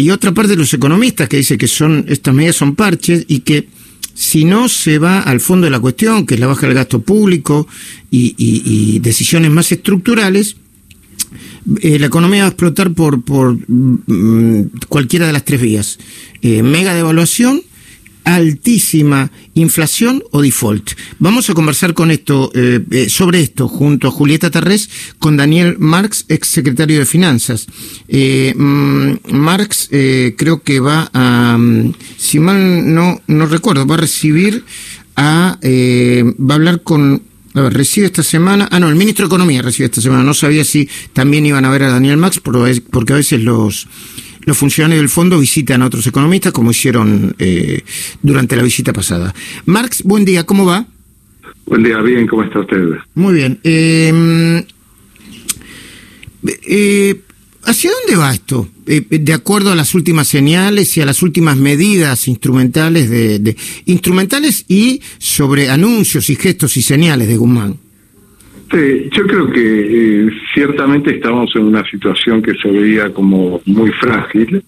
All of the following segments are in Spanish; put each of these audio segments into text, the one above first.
y otra parte de los economistas que dice que son estas medidas son parches y que si no se va al fondo de la cuestión, que es la baja del gasto público y, decisiones más estructurales, eh, la economía va a explotar por, por mm, cualquiera de las tres vías. Eh, mega devaluación, altísima inflación o default. Vamos a conversar con esto, eh, eh, sobre esto junto a Julieta Tarrés con Daniel Marx, ex secretario de Finanzas. Eh, mm, Marx creo que va a, mm, si mal no, no recuerdo, va a recibir a, va a hablar con a ver, recibe esta semana. Ah, no, el ministro de Economía recibe esta semana. No sabía si también iban a ver a Daniel Marx, porque a veces los, los funcionarios del fondo visitan a otros economistas, como hicieron eh, durante la visita pasada. Marx, buen día, ¿cómo va? Buen día, bien, ¿cómo está usted? Muy bien. Eh, eh, ¿Hacia dónde va esto? de acuerdo a las últimas señales y a las últimas medidas instrumentales de, instrumentales y sobre anuncios y gestos y señales de Guzmán. Sí, yo creo que eh, ciertamente estamos en una situación que se veía como muy frágil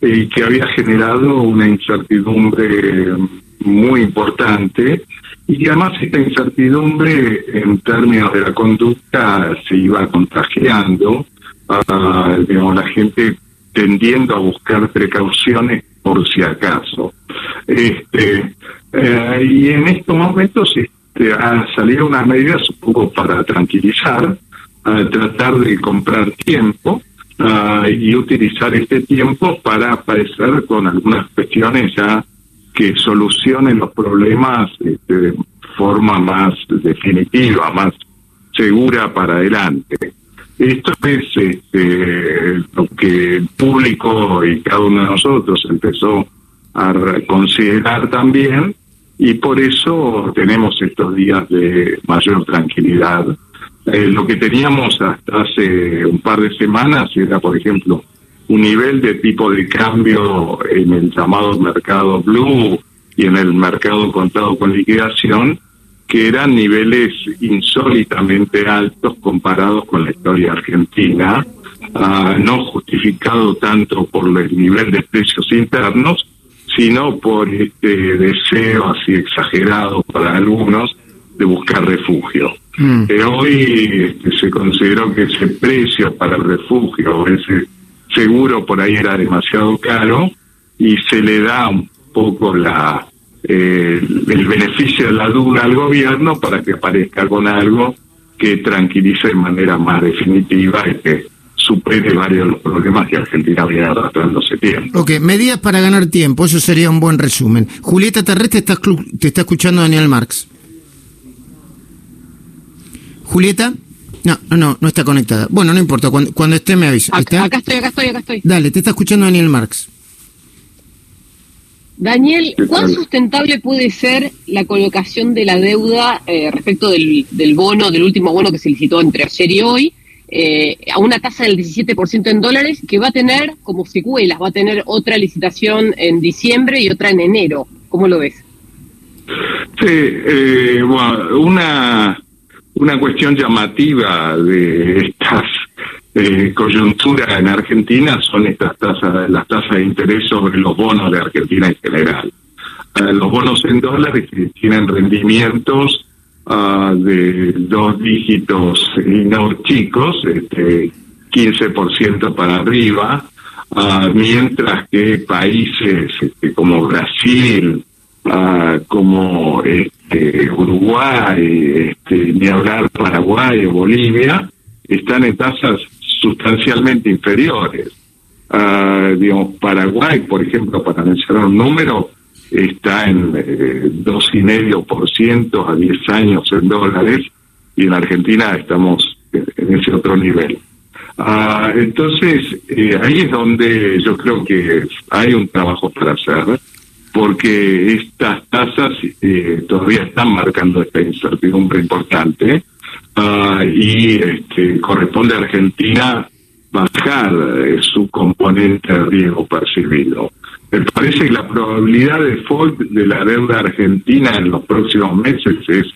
y que había generado una incertidumbre muy importante y además esta incertidumbre en términos de la conducta se iba contagiando, a, digamos, la gente tendiendo a buscar precauciones por si acaso. Este, eh, y en estos momentos este, a salir unas medidas un poco para tranquilizar, a tratar de comprar tiempo y utilizar este tiempo para aparecer con algunas cuestiones ya que solucionen los problemas este, de forma más definitiva, más segura para adelante. Esto es este, lo que el público y cada uno de nosotros empezó a considerar también y por eso tenemos estos días de mayor tranquilidad. Eh, lo que teníamos hasta hace un par de semanas era, por ejemplo, un nivel de tipo de cambio en el llamado mercado blue y en el mercado contado con liquidación, que eran niveles insólitamente altos comparados con la historia argentina, ah, no justificado tanto por el nivel de precios internos, sino por este deseo así exagerado para algunos de buscar refugio. Mm. Eh, hoy este, se consideró que ese precio para el refugio, ese seguro por ahí era demasiado caro y se le da un poco la eh, el beneficio de la duda al gobierno para que aparezca con algo que tranquilice de manera más definitiva que supere varios de los problemas que Argentina viene arrastrándose tiempo. Ok, medidas para ganar tiempo, eso sería un buen resumen. Julieta Terrestre, está, te está escuchando Daniel Marx. Julieta. No, no, no está conectada. Bueno, no importa, cuando, cuando esté me avisa. Acá, acá estoy, acá estoy, acá estoy. Dale, te está escuchando Daniel Marx. Daniel, ¿cuán sustentable puede ser la colocación de la deuda eh, respecto del, del bono, del último bono que se licitó entre ayer y hoy? Eh, a una tasa del 17% en dólares que va a tener como secuelas, va a tener otra licitación en diciembre y otra en enero. ¿Cómo lo ves? Sí, eh, bueno, una, una cuestión llamativa de estas eh, coyunturas en Argentina son estas tasas, las tasas de interés sobre los bonos de Argentina en general. Eh, los bonos en dólares tienen rendimientos de dos dígitos y no chicos, este, 15% para arriba, mientras que países este, como Brasil, como este, Uruguay, este, ni hablar Paraguay o Bolivia, están en tasas sustancialmente inferiores. digamos, Paraguay, por ejemplo, para mencionar un número, está en eh, dos y medio por ciento a 10 años en dólares y en Argentina estamos en ese otro nivel. Ah, entonces, eh, ahí es donde yo creo que hay un trabajo para hacer, porque estas tasas eh, todavía están marcando esta incertidumbre importante ah, y este, corresponde a Argentina bajar su componente de riesgo percibido. Me parece que la probabilidad de default de la deuda argentina en los próximos meses es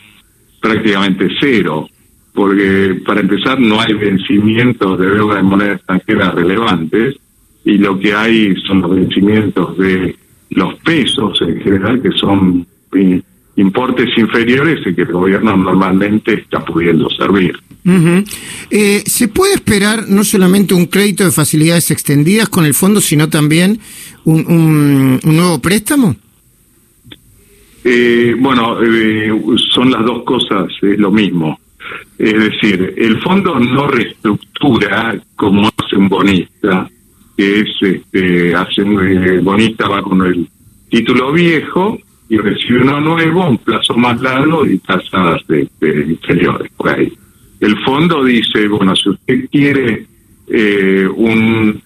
prácticamente cero, porque para empezar no hay vencimientos de deuda de moneda extranjera relevantes y lo que hay son los vencimientos de los pesos en general, que son importes inferiores y que el gobierno normalmente está pudiendo servir. Eh, ¿Se puede esperar no solamente un crédito de facilidades extendidas con el fondo, sino también un, nuevo préstamo? Eh, bueno, eh, son las dos cosas, es lo mismo. Es decir, el fondo no reestructura como hace un bonista, que es, este, hace un bonista va con el título viejo y recibe uno nuevo, un plazo más largo y tasas de, inferiores por ahí. El fondo dice, bueno, si usted quiere eh, un,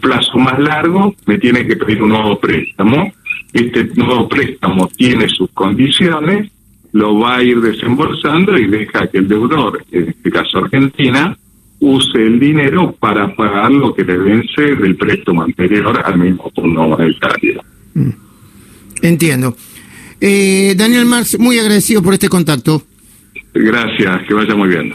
plazo más largo, me tiene que pedir un nuevo préstamo. Este nuevo préstamo tiene sus condiciones, lo va a ir desembolsando y deja que el deudor, en este caso Argentina, use el dinero para pagar lo que le vence del préstamo anterior al mismo fondo monetario. Mm. Entiendo. Eh, Daniel Marx, muy agradecido por este contacto. Gracias, que vaya muy bien.